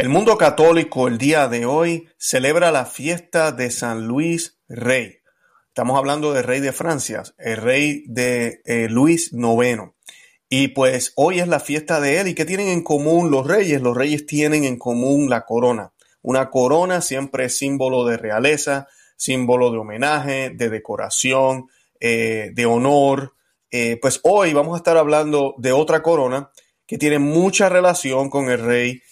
El mundo católico el día de hoy celebra la fiesta de San Luis Rey. Estamos hablando del rey de Francia, el rey de eh, Luis IX. Y pues hoy es la fiesta de él. ¿Y qué tienen en común los reyes? Los reyes tienen en común la corona. Una corona siempre es símbolo de realeza, símbolo de homenaje, de decoración, eh, de honor. Eh, pues hoy vamos a estar hablando de otra corona que tiene mucha relación con el rey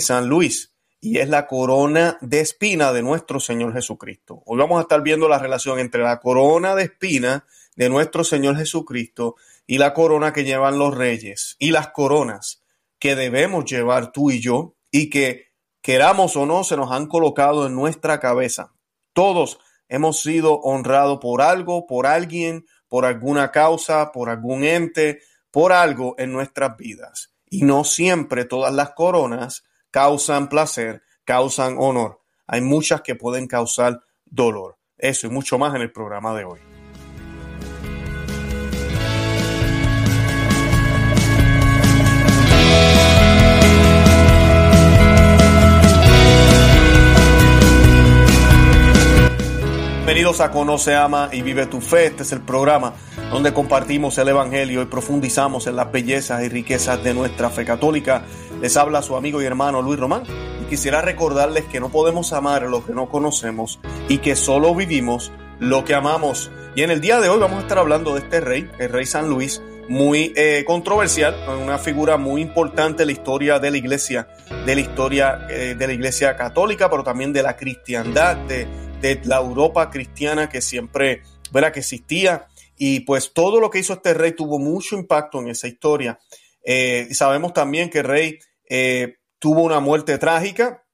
San Luis y es la corona de espina de nuestro Señor Jesucristo. Hoy vamos a estar viendo la relación entre la corona de espina de nuestro Señor Jesucristo y la corona que llevan los reyes y las coronas que debemos llevar tú y yo y que queramos o no se nos han colocado en nuestra cabeza. Todos hemos sido honrados por algo, por alguien, por alguna causa, por algún ente, por algo en nuestras vidas. Y no siempre todas las coronas causan placer, causan honor. Hay muchas que pueden causar dolor. Eso y mucho más en el programa de hoy. Bienvenidos a Conoce, Ama y Vive tu Fe. Este es el programa donde compartimos el Evangelio y profundizamos en las bellezas y riquezas de nuestra fe católica. Les habla su amigo y hermano Luis Román y quisiera recordarles que no podemos amar lo que no conocemos y que solo vivimos lo que amamos. Y en el día de hoy vamos a estar hablando de este rey, el rey San Luis, muy eh, controversial, una figura muy importante en la historia de la iglesia, de la historia eh, de la iglesia católica, pero también de la cristiandad, de de la Europa cristiana que siempre, ¿verdad? que existía. Y pues todo lo que hizo este rey tuvo mucho impacto en esa historia. Eh, sabemos también que el rey eh, tuvo una muerte trágica,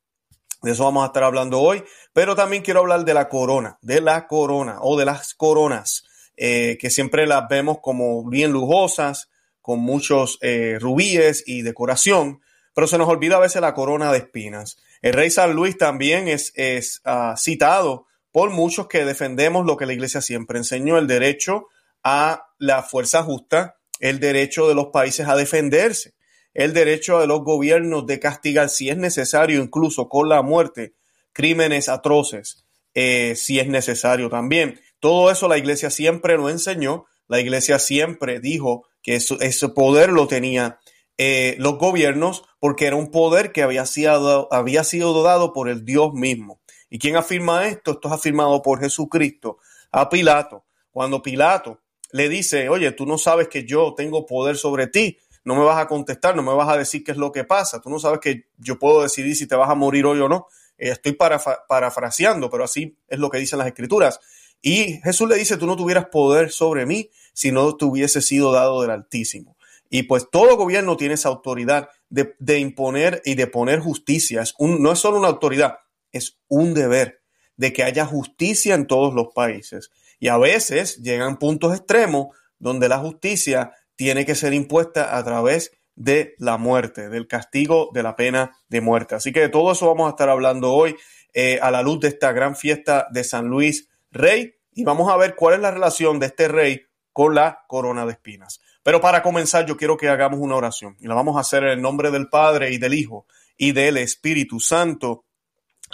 de eso vamos a estar hablando hoy, pero también quiero hablar de la corona, de la corona o de las coronas, eh, que siempre las vemos como bien lujosas, con muchos rubíes y decoración, pero se nos olvida a veces la corona de espinas. El rey San Luis también es, es ah, citado por muchos que defendemos lo que la iglesia siempre enseñó, el derecho a la fuerza justa, el derecho de los países a defenderse, el derecho de los gobiernos de castigar si es necesario, incluso con la muerte, crímenes atroces, eh, si es necesario también. Todo eso la iglesia siempre lo enseñó, la iglesia siempre dijo que ese poder lo tenía eh, los gobiernos porque era un poder que había sido, había sido dado por el Dios mismo. ¿Y quién afirma esto? Esto es afirmado por Jesucristo a Pilato. Cuando Pilato le dice, oye, tú no sabes que yo tengo poder sobre ti, no me vas a contestar, no me vas a decir qué es lo que pasa, tú no sabes que yo puedo decidir si te vas a morir hoy o no. Eh, estoy parafraseando, pero así es lo que dicen las escrituras. Y Jesús le dice, tú no tuvieras poder sobre mí si no te hubiese sido dado del Altísimo. Y pues todo gobierno tiene esa autoridad de, imponer y de poner justicia. Es un, no es solo una autoridad, es un deber de que haya justicia en todos los países. Y a veces llegan puntos extremos donde la justicia tiene que ser impuesta a través de la muerte, del castigo de la pena de muerte. Así que de todo eso vamos a estar hablando hoy eh, a la luz de esta gran fiesta de San Luis Rey y vamos a ver cuál es la relación de este rey con la corona de espinas. Pero para comenzar, yo quiero que hagamos una oración y la vamos a hacer en el nombre del Padre y del Hijo y del Espíritu Santo.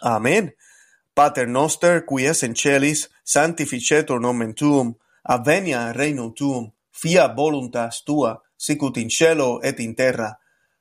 Amén. Pater noster, qui es in celis, sanctificetur nomen tuum, avenia reino tuum, fiat voluntas tua, sicut in cielo et in terra.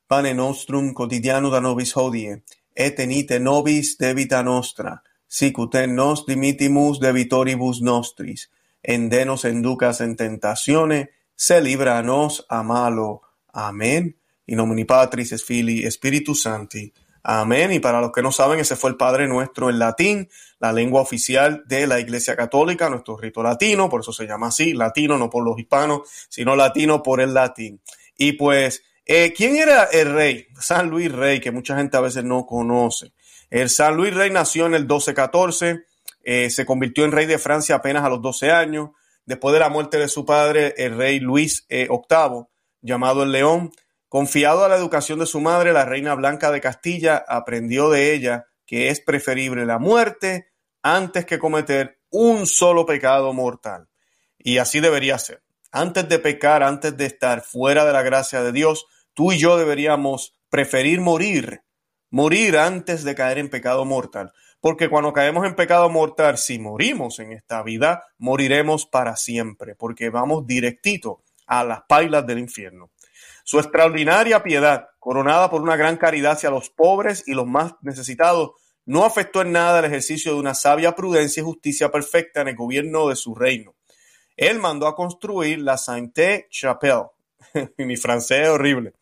Pane nostrum quotidiano da nobis hodie, et enite nobis debita nostra, sicut et nos dimitimus debitoribus nostris, en denos enducas en tentatione, se libra a nos a malo. Amen. In nomini Patris es Filii Spiritus Sancti. Amén. Y para los que no saben, ese fue el Padre nuestro en latín, la lengua oficial de la Iglesia Católica, nuestro rito latino, por eso se llama así, latino, no por los hispanos, sino latino por el latín. Y pues, eh, ¿quién era el rey? San Luis Rey, que mucha gente a veces no conoce. El San Luis Rey nació en el 1214, eh, se convirtió en rey de Francia apenas a los 12 años, Después de la muerte de su padre, el rey Luis VIII, eh, llamado el León, confiado a la educación de su madre, la reina Blanca de Castilla, aprendió de ella que es preferible la muerte antes que cometer un solo pecado mortal. Y así debería ser. Antes de pecar, antes de estar fuera de la gracia de Dios, tú y yo deberíamos preferir morir morir antes de caer en pecado mortal. Porque cuando caemos en pecado mortal, si morimos en esta vida, moriremos para siempre, porque vamos directito a las pailas del infierno. Su extraordinaria piedad, coronada por una gran caridad hacia los pobres y los más necesitados, no afectó en nada el ejercicio de una sabia prudencia y justicia perfecta en el gobierno de su reino. Él mandó a construir la Sainte-Chapelle, mi francés es horrible,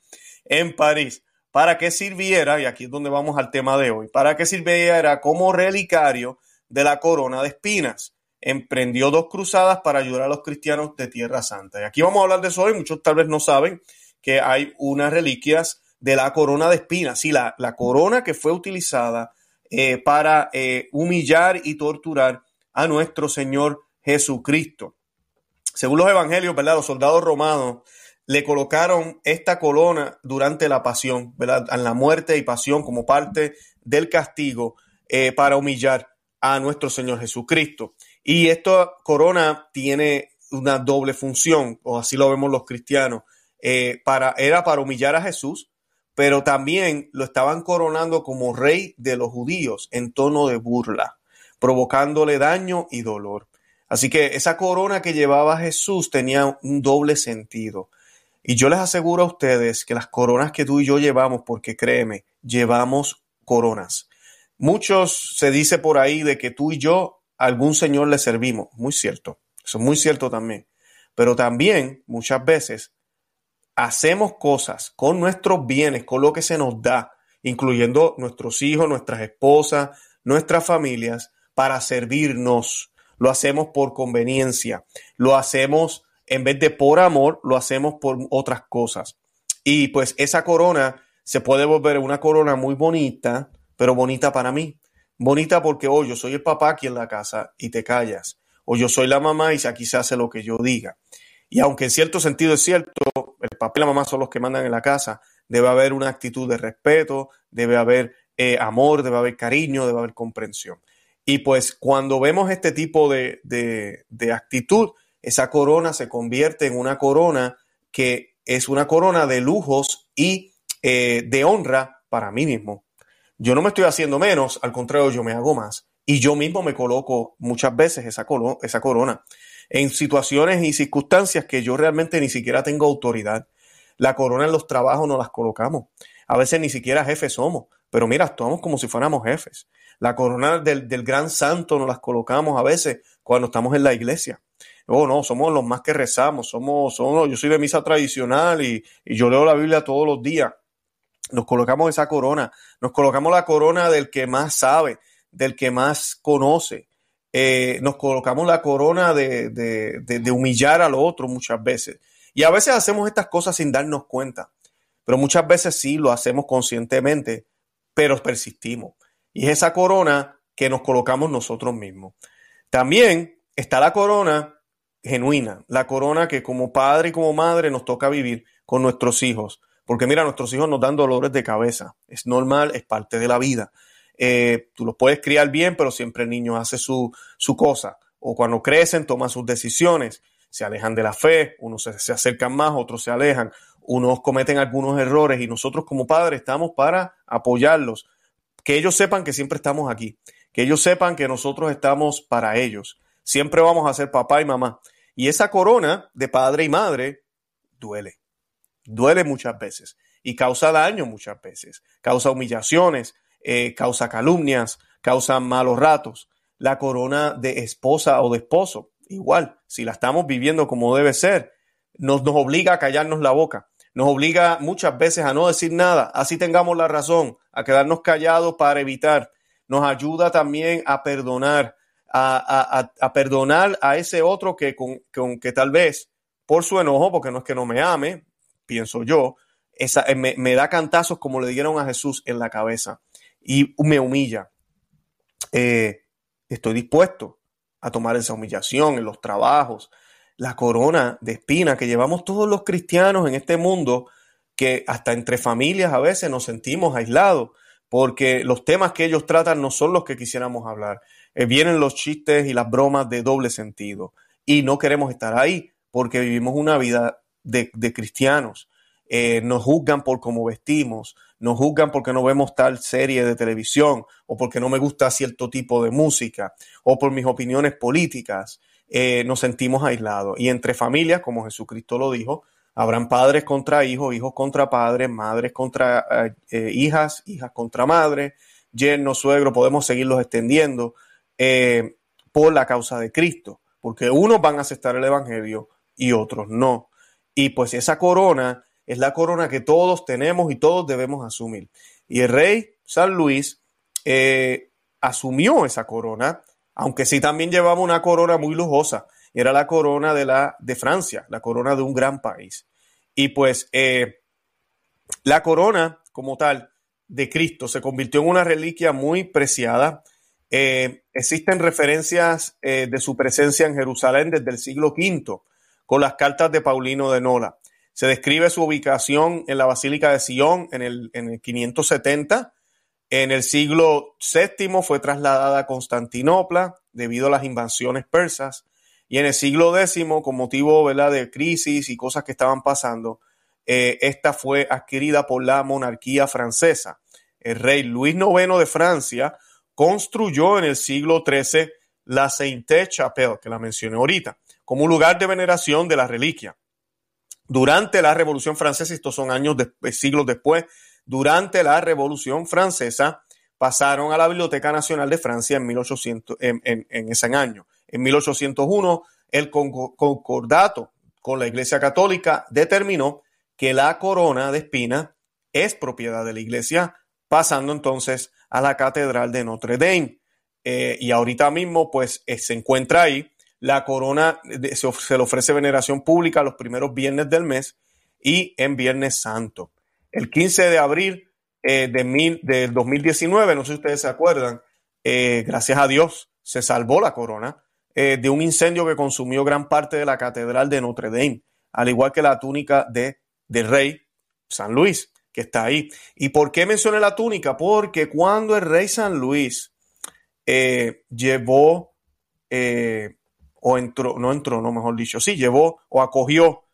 en París, para que sirviera, y aquí es donde vamos al tema de hoy, para que sirviera como relicario de la corona de espinas. Emprendió dos cruzadas para ayudar a los cristianos de Tierra Santa. Y aquí vamos a hablar de eso hoy. Muchos tal vez no saben que hay unas reliquias de la corona de espinas. Sí, la, la corona que fue utilizada eh, para eh, humillar y torturar a nuestro Señor Jesucristo. Según los evangelios, ¿verdad? Los soldados romanos le colocaron esta corona durante la pasión, ¿verdad? En la muerte y pasión como parte del castigo eh, para humillar a nuestro Señor Jesucristo. Y esta corona tiene una doble función, o así lo vemos los cristianos. Para, era para humillar a Jesús, pero también lo estaban coronando como rey de los judíos en tono de burla, provocándole daño y dolor. Así que esa corona que llevaba Jesús tenía un doble sentido. Y yo les aseguro a ustedes que las coronas que tú y yo llevamos, porque créeme, llevamos coronas. Muchos se dice por ahí de que tú y yo a algún señor le servimos. Muy cierto. Eso es muy cierto también. Pero también muchas veces hacemos cosas con nuestros bienes, con lo que se nos da, incluyendo nuestros hijos, nuestras esposas, nuestras familias, para servirnos. Lo hacemos por conveniencia, lo hacemos en vez de por amor, lo hacemos por otras cosas. Y pues esa corona se puede volver una corona muy bonita, pero bonita para mí. Bonita porque, oh, yo soy el papá aquí en la casa y te callas. O yo soy la mamá y aquí se hace lo que yo diga. Y aunque en cierto sentido es cierto, el papá y la mamá son los que mandan en la casa, debe haber una actitud de respeto, debe haber eh, amor, debe haber cariño, debe haber comprensión. Y pues cuando vemos este tipo de, de, actitud, esa corona se convierte en una corona que es una corona de lujos y eh, de honra para mí mismo. Yo no me estoy haciendo menos, al contrario, yo me hago más. Y yo mismo me coloco muchas veces esa, esa corona en situaciones y circunstancias que yo realmente ni siquiera tengo autoridad. La corona en los trabajos no las colocamos. A veces ni siquiera jefes somos, pero mira, actuamos como si fuéramos jefes. La corona del, gran santo nos las colocamos a veces cuando estamos en la iglesia. Oh, no, somos los más que rezamos, somos, somos yo soy de misa tradicional y, y yo leo la Biblia todos los días. Nos colocamos esa corona, nos colocamos la corona del que más sabe, del que más conoce, eh, nos colocamos la corona de, humillar al otro muchas veces. Y a veces hacemos estas cosas sin darnos cuenta, pero muchas veces sí lo hacemos conscientemente, pero persistimos. Y es esa corona que nos colocamos nosotros mismos. También está la corona genuina, la corona que como padre y como madre nos toca vivir con nuestros hijos. Porque mira, nuestros hijos nos dan dolores de cabeza. Es normal, es parte de la vida. Eh, tú los puedes criar bien, pero siempre el niño hace su, cosa. O cuando crecen, toman sus decisiones, se alejan de la fe, unos se, acercan más, otros se alejan, unos cometen algunos errores y nosotros como padres estamos para apoyarlos. Que ellos sepan que siempre estamos aquí, que ellos sepan que nosotros estamos para ellos. Siempre vamos a ser papá y mamá. Y esa corona de padre y madre duele. Duele muchas veces y causa daño muchas veces, causa humillaciones, eh, causa calumnias, causa malos ratos. La corona de esposa o de esposo, igual, si la estamos viviendo como debe ser, nos, nos obliga a callarnos la boca, nos obliga muchas veces a no decir nada, así tengamos la razón, a quedarnos callados para evitar. Nos ayuda también a perdonar, a, a, perdonar a ese otro que, con, que tal vez por su enojo, porque no es que no me ame, pienso yo, esa, me, me, da cantazos como le dieron a Jesús en la cabeza y me humilla, eh, estoy dispuesto a tomar esa humillación en los trabajos, la corona de espina que llevamos todos los cristianos en este mundo, que hasta entre familias a veces nos sentimos aislados, porque los temas que ellos tratan no son los que quisiéramos hablar. Eh, vienen los chistes y las bromas de doble sentido y no queremos estar ahí porque vivimos una vida de, cristianos. Eh, nos juzgan por cómo vestimos, nos juzgan porque no vemos tal serie de televisión o porque no me gusta cierto tipo de música o por mis opiniones políticas, eh, nos sentimos aislados. Y entre familias, como Jesucristo lo dijo, habrán padres contra hijos, hijos contra padres, madres contra eh, eh, hijas, hijas contra madres, yernos, suegros, podemos seguirlos extendiendo por la causa de Cristo, porque unos van a aceptar el Evangelio y otros no. Y pues esa corona es la corona que todos tenemos y todos debemos asumir. Y el rey San Luis eh, asumió esa corona, aunque sí también llevaba una corona muy lujosa. Era la corona de, la, de Francia, la corona de un gran país. Y pues eh, la corona como tal de Cristo se convirtió en una reliquia muy preciada. Eh, existen referencias de su presencia en Jerusalén desde el siglo V con las cartas de Paulino de Nola. Se describe su ubicación en la Basílica de Sion en el, en el 570. En el siglo VII fue trasladada a Constantinopla debido a las invasiones persas. Y en el siglo X, con motivo ¿verdad? de crisis y cosas que estaban pasando, eh, esta fue adquirida por la monarquía francesa. El rey Luis IX de Francia construyó en el siglo XIII la Sainte-Chapelle, que la mencioné ahorita, como un lugar de veneración de la reliquia durante la Revolución Francesa, estos son años, de, eh, siglos después, durante la Revolución Francesa, pasaron a la Biblioteca Nacional de Francia en, 1800, en, ese año. En 1801, el concordato con la Iglesia Católica determinó que la corona de espina es propiedad de la Iglesia, pasando entonces a la Catedral de Notre Dame. Eh, y ahorita mismo, pues, eh, se encuentra ahí la corona se, le ofrece veneración pública los primeros viernes del mes y en Viernes Santo. El 15 de abril eh, de mil, del 2019, no sé si ustedes se acuerdan, eh, gracias a Dios se salvó la corona eh, de un incendio que consumió gran parte de la catedral de Notre Dame, al igual que la túnica de, del rey San Luis, que está ahí. ¿Y por qué mencioné la túnica? Porque cuando el rey San Luis llevó o entró, no entró, no mejor dicho, sí, llevó o acogió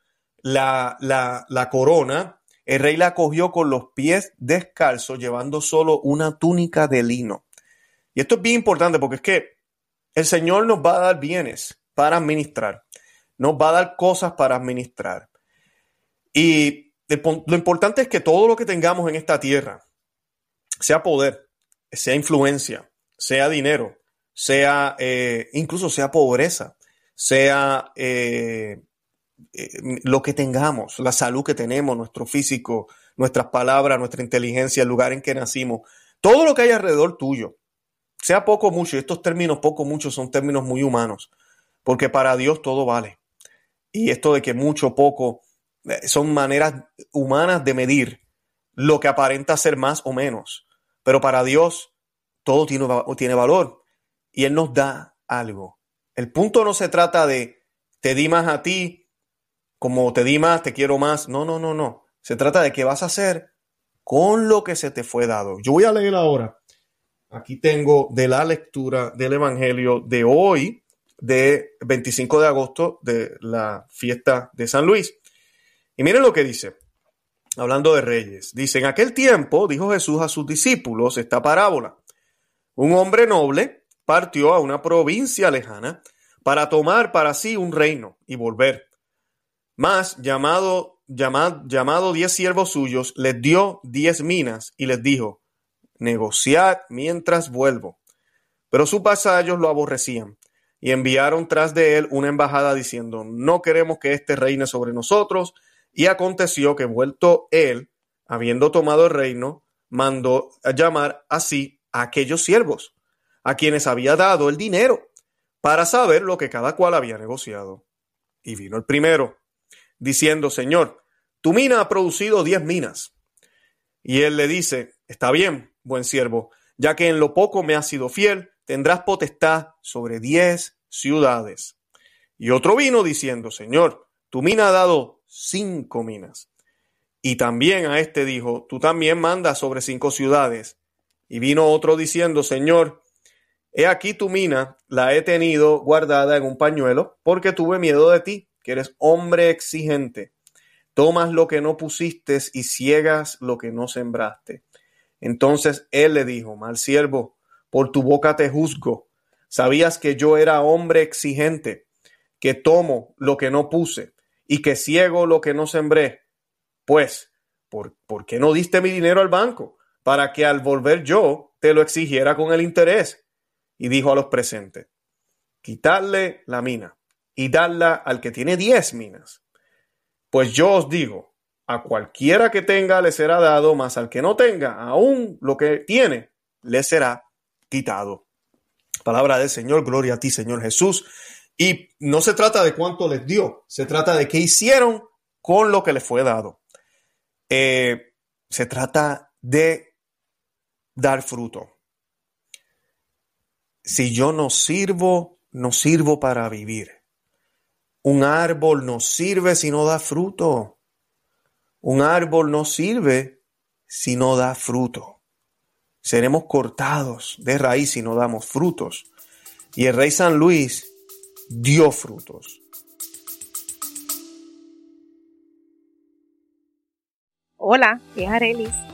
la, la, corona, el rey la acogió con los pies descalzos, llevando solo una túnica de lino. Y esto es bien importante porque es que el Señor nos va a dar bienes para administrar, nos va a dar cosas para administrar. Y lo importante es que todo lo que tengamos en esta tierra, sea poder, sea influencia, sea dinero, sea eh, incluso sea pobreza, sea eh, eh, lo que tengamos, la salud que tenemos, nuestro físico, nuestras palabras, nuestra inteligencia, el lugar en que nacimos, todo lo que hay alrededor tuyo, sea poco o mucho, y estos términos poco o mucho son términos muy humanos, porque para Dios todo vale. Y esto de que mucho poco son maneras humanas de medir lo que aparenta ser más o menos, pero para Dios todo tiene, tiene valor y Él nos da algo. El punto no se trata de te di más a ti, como te di más, te quiero más. No, no, no, no. Se trata de qué vas a hacer con lo que se te fue dado. Yo voy a leer ahora. Aquí tengo de la lectura del Evangelio de hoy, de 25 de agosto, de la fiesta de San Luis. Y miren lo que dice, hablando de reyes. Dice, en aquel tiempo dijo Jesús a sus discípulos esta parábola. Un hombre noble partió a una provincia lejana para tomar para sí un reino y volver. Mas, llamado, llamado, llamado diez siervos suyos, les dio diez minas y les dijo, negociad mientras vuelvo. Pero sus vasallos lo aborrecían y enviaron tras de él una embajada diciendo, no queremos que éste reine sobre nosotros. Y aconteció que vuelto él, habiendo tomado el reino, mandó a llamar así a aquellos siervos a quienes había dado el dinero para saber lo que cada cual había negociado. Y vino el primero, diciendo, Señor, tu mina ha producido diez minas. Y él le dice, está bien, buen siervo, ya que en lo poco me has sido fiel, tendrás potestad sobre diez ciudades. Y otro vino diciendo, Señor, tu mina ha dado cinco minas. Y también a este dijo, tú también mandas sobre cinco ciudades. Y vino otro diciendo, Señor, He aquí tu mina, la he tenido guardada en un pañuelo, porque tuve miedo de ti, que eres hombre exigente. tomas lo que no pusiste y ciegas lo que no sembraste. Entonces él le dijo, mal siervo, por tu boca te juzgo. Sabías que yo era hombre exigente, que tomo lo que no puse y que ciego lo que no sembré. Pues, ¿por, ¿por qué no diste mi dinero al banco? Para que al volver yo te lo exigiera con el interés. Y dijo a los presentes, quitarle la mina y darla al que tiene diez minas. Pues yo os digo, a cualquiera que tenga le será dado, mas al que no tenga, aún lo que tiene, le será quitado. Palabra del Señor, gloria a ti, Señor Jesús. Y no se trata de cuánto les dio, se trata de qué hicieron con lo que les fue dado. Eh, se trata de dar fruto. Si yo no sirvo, no sirvo para vivir. Un árbol no sirve si no da fruto. Un árbol no sirve si no da fruto. Seremos cortados de raíz si no damos frutos. Y el rey San Luis dio frutos. Hola, es Arelis.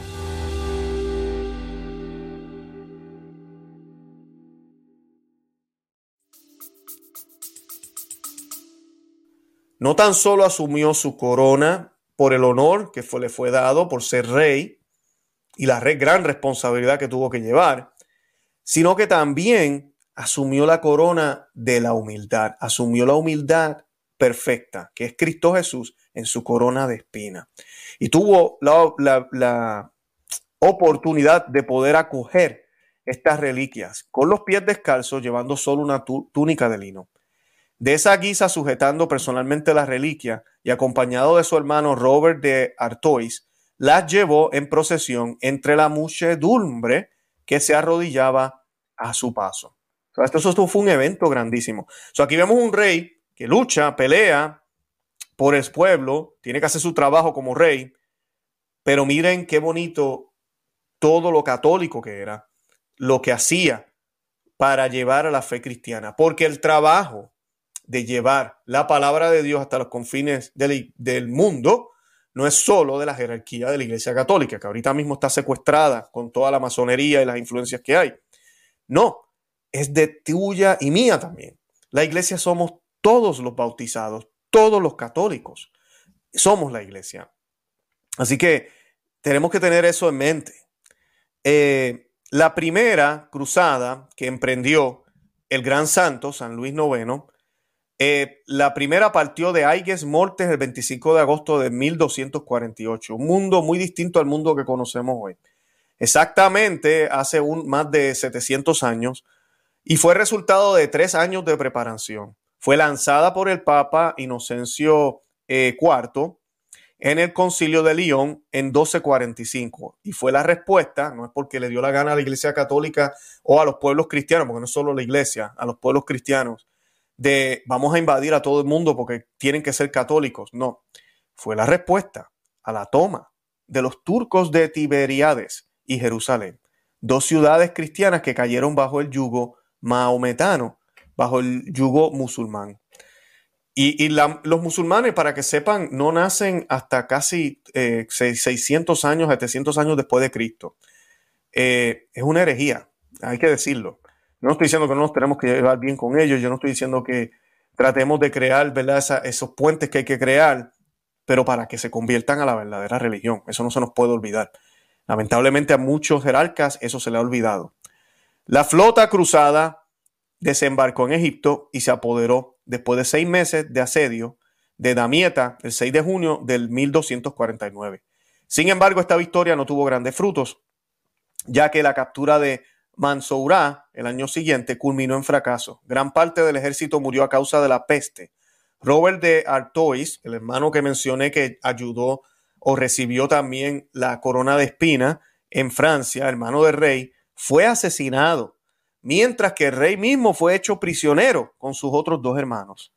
No tan solo asumió su corona por el honor que le fue dado por ser rey y la gran responsabilidad que tuvo que llevar, sino que también asumió la corona de la humildad, asumió la humildad perfecta, que es Cristo Jesús en su corona de espina. Y tuvo la, la oportunidad de poder acoger estas reliquias con los pies descalzos, llevando solo una túnica de lino. De esa guisa, sujetando personalmente la reliquia y acompañado de su hermano Robert de Artois, las llevó en procesión entre la muchedumbre que se arrodillaba a su paso. esto, fue un evento grandísimo. aquí vemos un rey que lucha, pelea por el pueblo, tiene que hacer su trabajo como rey, pero miren qué bonito todo lo católico que era, lo que hacía para llevar a la fe cristiana, porque el trabajo de llevar la palabra de Dios hasta los confines del, del mundo no es solo de la jerarquía de la Iglesia Católica, que ahorita mismo está secuestrada con toda la masonería y las influencias que hay. No, es de tuya y mía también. La iglesia somos todos los bautizados, todos los católicos. Somos la iglesia. Así que tenemos que tener eso en mente. Eh, la primera cruzada que emprendió el gran santo, San Luis IX, eh, la primera partió de Aigues Mortes el 25 de agosto de 1248, un mundo muy distinto al mundo que conocemos hoy. Exactamente hace un, más de 700 años y fue resultado de tres años de preparación. Fue lanzada por el Papa Inocencio IV eh, en el concilio de Lyon en 1245 y fue la respuesta, no es porque le dio la gana a la Iglesia Católica o a los pueblos cristianos, porque no es solo la Iglesia, a los pueblos cristianos, de vamos a invadir a todo el mundo porque tienen que ser católicos. No, fue la respuesta a la toma de los turcos de Tiberiades y Jerusalén, dos ciudades cristianas que cayeron bajo el yugo maometano, bajo el yugo musulmán. Y, los musulmanes, para que sepan, no nacen hasta casi 600 eh, años, 700 años después de Cristo. Eh, es una herejía, hay que decirlo. No estoy diciendo que no nos tenemos que llevar bien con ellos, yo no estoy diciendo que tratemos de crear ¿verdad? esos puentes que hay que crear, pero para que se conviertan a la verdadera religión. Eso no se nos puede olvidar. Lamentablemente a muchos jerarcas eso se le ha olvidado. La flota cruzada desembarcó en Egipto y se apoderó después de seis meses de asedio de Damieta el 6 de junio del 1249. Sin embargo, esta victoria no tuvo grandes frutos, ya que la captura de Mansourá, el año siguiente, culminó en fracaso. Gran parte del ejército murió a causa de la peste. Robert de Artois, el hermano que mencioné que ayudó o recibió también la corona de espina en Francia, hermano del rey, fue asesinado mientras que el rey mismo fue hecho prisionero con sus otros dos hermanos.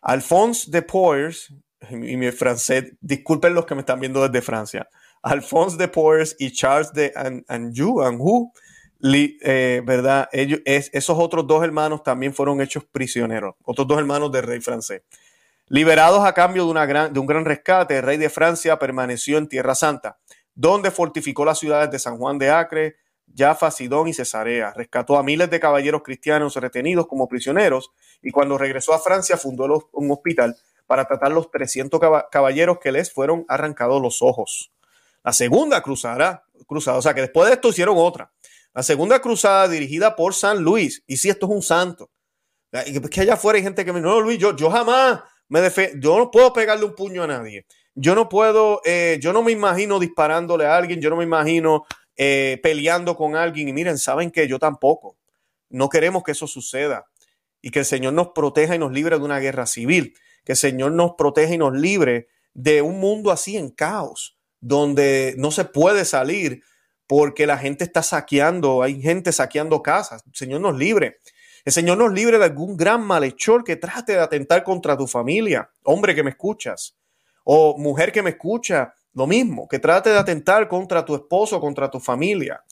Alphonse de Poers, y mi francés, disculpen los que me están viendo desde Francia, Alphonse de Poers y Charles de Anjou, Anjou eh, ¿verdad? Ellos, esos otros dos hermanos también fueron hechos prisioneros, otros dos hermanos del rey francés. Liberados a cambio de un gran rescate, el rey de Francia permaneció en Tierra Santa, donde fortificó las ciudades de San Juan de Acre, Jaffa, Sidón y Cesarea. Rescató a miles de caballeros cristianos retenidos como prisioneros y cuando regresó a Francia fundó un hospital para tratar los 300 caballeros que les fueron arrancados los ojos. La segunda cruzada, cruzada, o sea que después de esto hicieron otra. La segunda cruzada dirigida por San Luis. Y si esto es un santo. Que allá afuera hay gente que me dice, no, Luis, yo, yo jamás me defiendo, yo no puedo pegarle un puño a nadie. Yo no puedo, eh, yo no me imagino disparándole a alguien, yo no me imagino eh, peleando con alguien. Y miren, saben que yo tampoco. No queremos que eso suceda. Y que el Señor nos proteja y nos libre de una guerra civil. Que el Señor nos proteja y nos libre de un mundo así en caos, donde no se puede salir porque la gente está saqueando, hay gente saqueando casas. El Señor nos libre. El Señor nos libre de algún gran malhechor que trate de atentar contra tu familia. Hombre que me escuchas. O mujer que me escucha, lo mismo, que trate de atentar contra tu esposo, contra tu familia.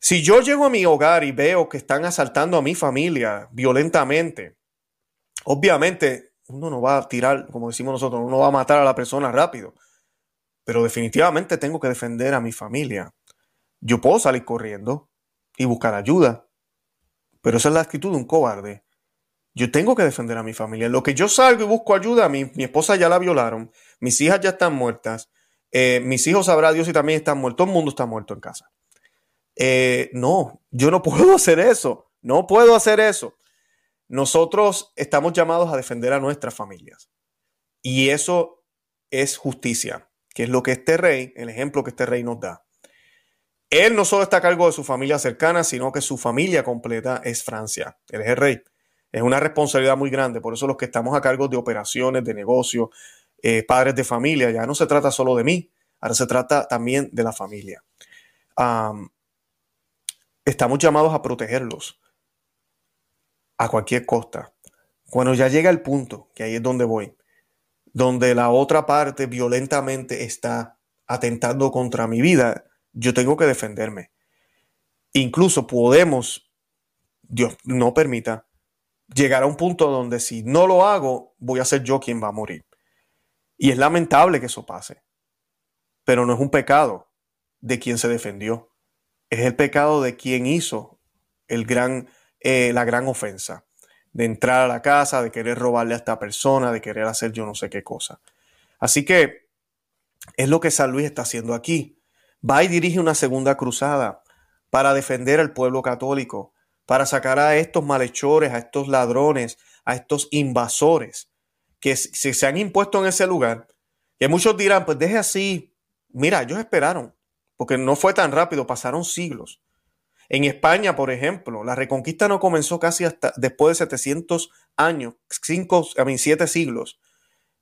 Si yo llego a mi hogar y veo que están asaltando a mi familia violentamente, obviamente uno no va a tirar, como decimos nosotros, uno va a matar a la persona rápido pero definitivamente tengo que defender a mi familia. Yo puedo salir corriendo y buscar ayuda, pero esa es la actitud de un cobarde. Yo tengo que defender a mi familia. lo que yo salgo y busco ayuda, mi, mi esposa ya la violaron, mis hijas ya están muertas, eh, mis hijos sabrá Dios si también están muertos, todo el mundo está muerto en casa. Eh, no, yo no puedo hacer eso, no puedo hacer eso. Nosotros estamos llamados a defender a nuestras familias y eso es justicia que es lo que este rey, el ejemplo que este rey nos da. Él no solo está a cargo de su familia cercana, sino que su familia completa es Francia. Él es el rey. Es una responsabilidad muy grande. Por eso los que estamos a cargo de operaciones, de negocios, eh, padres de familia, ya no se trata solo de mí, ahora se trata también de la familia. estamos llamados a protegerlos a cualquier costa. Cuando ya llega el punto, que ahí es donde voy, donde la otra parte violentamente está atentando contra mi vida, yo tengo que defenderme. Incluso podemos, Dios no permita, llegar a un punto donde si no lo hago, voy a ser yo quien va a morir. Y es lamentable que eso pase, pero no es un pecado de quien se defendió, es el pecado de quien hizo el gran, eh, la gran ofensa de entrar a la casa, de querer robarle a esta persona, de querer hacer yo no sé qué cosa. Así que es lo que San Luis está haciendo aquí. Va y dirige una segunda cruzada para defender al pueblo católico, para sacar a estos malhechores, a estos ladrones, a estos invasores que se, han impuesto en ese lugar. Que muchos dirán, pues deje así. Mira, ellos esperaron, porque no fue tan rápido, pasaron siglos. En España, por ejemplo, la reconquista no comenzó casi hasta después de 700 años, 5, a 7 siglos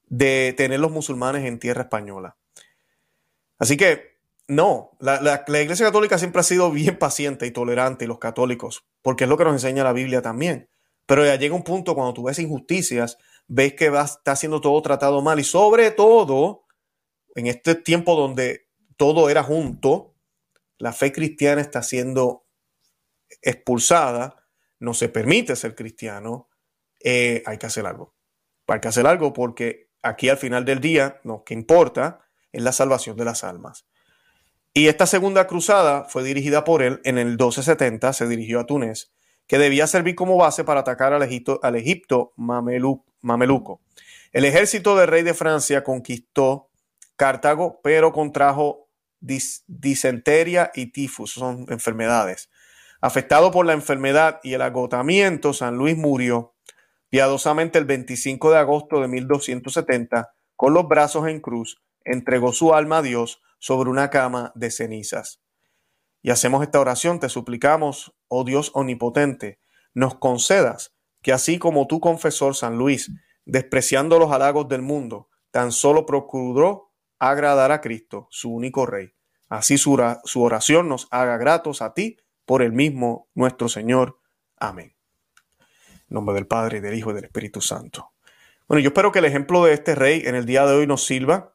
de tener los musulmanes en tierra española. Así que, no, la, la, Iglesia Católica siempre ha sido bien paciente y tolerante, y los católicos, porque es lo que nos enseña la Biblia también. Pero ya llega un punto cuando tú ves injusticias, ves que va, está siendo todo tratado mal y sobre todo en este tiempo donde todo era junto, la fe cristiana está siendo expulsada, no se permite ser cristiano, eh, hay que hacer algo. Hay que hacer algo porque aquí al final del día lo que importa es la salvación de las almas. Y esta segunda cruzada fue dirigida por él en el 1270, se dirigió a Túnez, que debía servir como base para atacar al Egipto, al Egipto mameluco. El ejército del rey de Francia conquistó Cartago, pero contrajo disenteria y tifus, son enfermedades. Afectado por la enfermedad y el agotamiento, San Luis murió piadosamente el 25 de agosto de 1270, con los brazos en cruz, entregó su alma a Dios sobre una cama de cenizas. Y hacemos esta oración, te suplicamos, oh Dios omnipotente, nos concedas que así como tu confesor San Luis, despreciando los halagos del mundo, tan solo procuró agradar a Cristo, su único Rey. Así su oración nos haga gratos a ti por el mismo nuestro Señor. Amén. En nombre del Padre, del Hijo y del Espíritu Santo. Bueno, yo espero que el ejemplo de este rey en el día de hoy nos sirva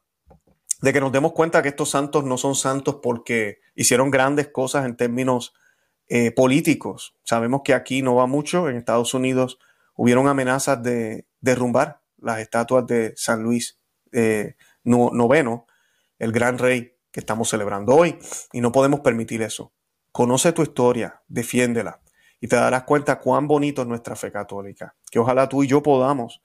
de que nos demos cuenta que estos santos no son santos porque hicieron grandes cosas en términos eh, políticos. Sabemos que aquí no va mucho. En Estados Unidos hubieron amenazas de derrumbar las estatuas de San Luis eh, noveno, el gran rey que estamos celebrando hoy, y no podemos permitir eso. Conoce tu historia, defiéndela, y te darás cuenta cuán bonito es nuestra fe católica, que ojalá tú y yo podamos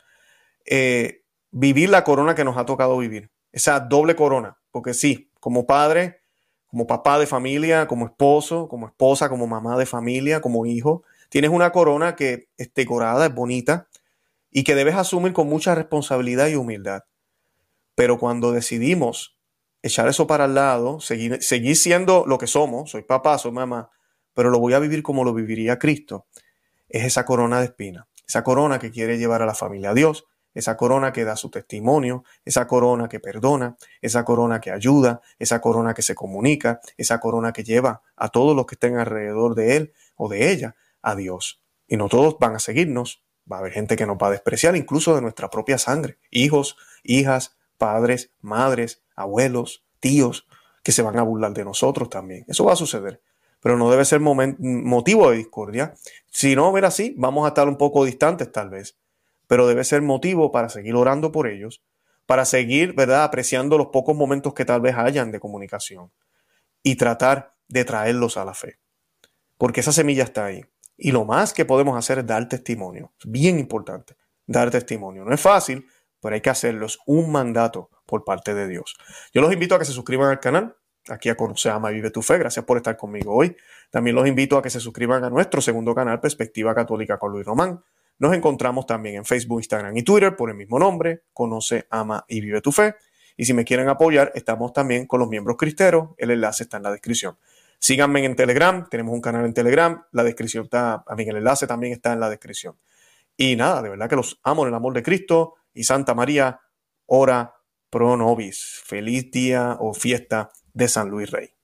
eh, vivir la corona que nos ha tocado vivir, esa doble corona, porque sí, como padre, como papá de familia, como esposo, como esposa, como mamá de familia, como hijo, tienes una corona que es decorada, es bonita, y que debes asumir con mucha responsabilidad y humildad. Pero cuando decidimos echar eso para el lado, seguir, seguir siendo lo que somos, soy papá, soy mamá, pero lo voy a vivir como lo viviría Cristo, es esa corona de espina, esa corona que quiere llevar a la familia a Dios, esa corona que da su testimonio, esa corona que perdona, esa corona que ayuda, esa corona que se comunica, esa corona que lleva a todos los que estén alrededor de él o de ella a Dios. Y no todos van a seguirnos, va a haber gente que nos va a despreciar, incluso de nuestra propia sangre, hijos, hijas, padres, madres, abuelos, tíos, que se van a burlar de nosotros también. Eso va a suceder, pero no debe ser motivo de discordia. Si no, ver así, vamos a estar un poco distantes tal vez, pero debe ser motivo para seguir orando por ellos, para seguir, ¿verdad?, apreciando los pocos momentos que tal vez hayan de comunicación y tratar de traerlos a la fe. Porque esa semilla está ahí. Y lo más que podemos hacer es dar testimonio. Es bien importante dar testimonio. No es fácil, pero hay que hacerlo. Es un mandato por parte de Dios. Yo los invito a que se suscriban al canal. Aquí a Conoce, Ama y Vive tu Fe. Gracias por estar conmigo hoy. También los invito a que se suscriban a nuestro segundo canal, Perspectiva Católica con Luis Román. Nos encontramos también en Facebook, Instagram y Twitter por el mismo nombre, Conoce, Ama y Vive tu Fe. Y si me quieren apoyar, estamos también con los miembros cristeros. El enlace está en la descripción. Síganme en Telegram, tenemos un canal en Telegram, la descripción está, a mí el enlace también está en la descripción. Y nada, de verdad que los amo en el amor de Cristo y Santa María, ora pro nobis. Feliz día o fiesta de San Luis Rey.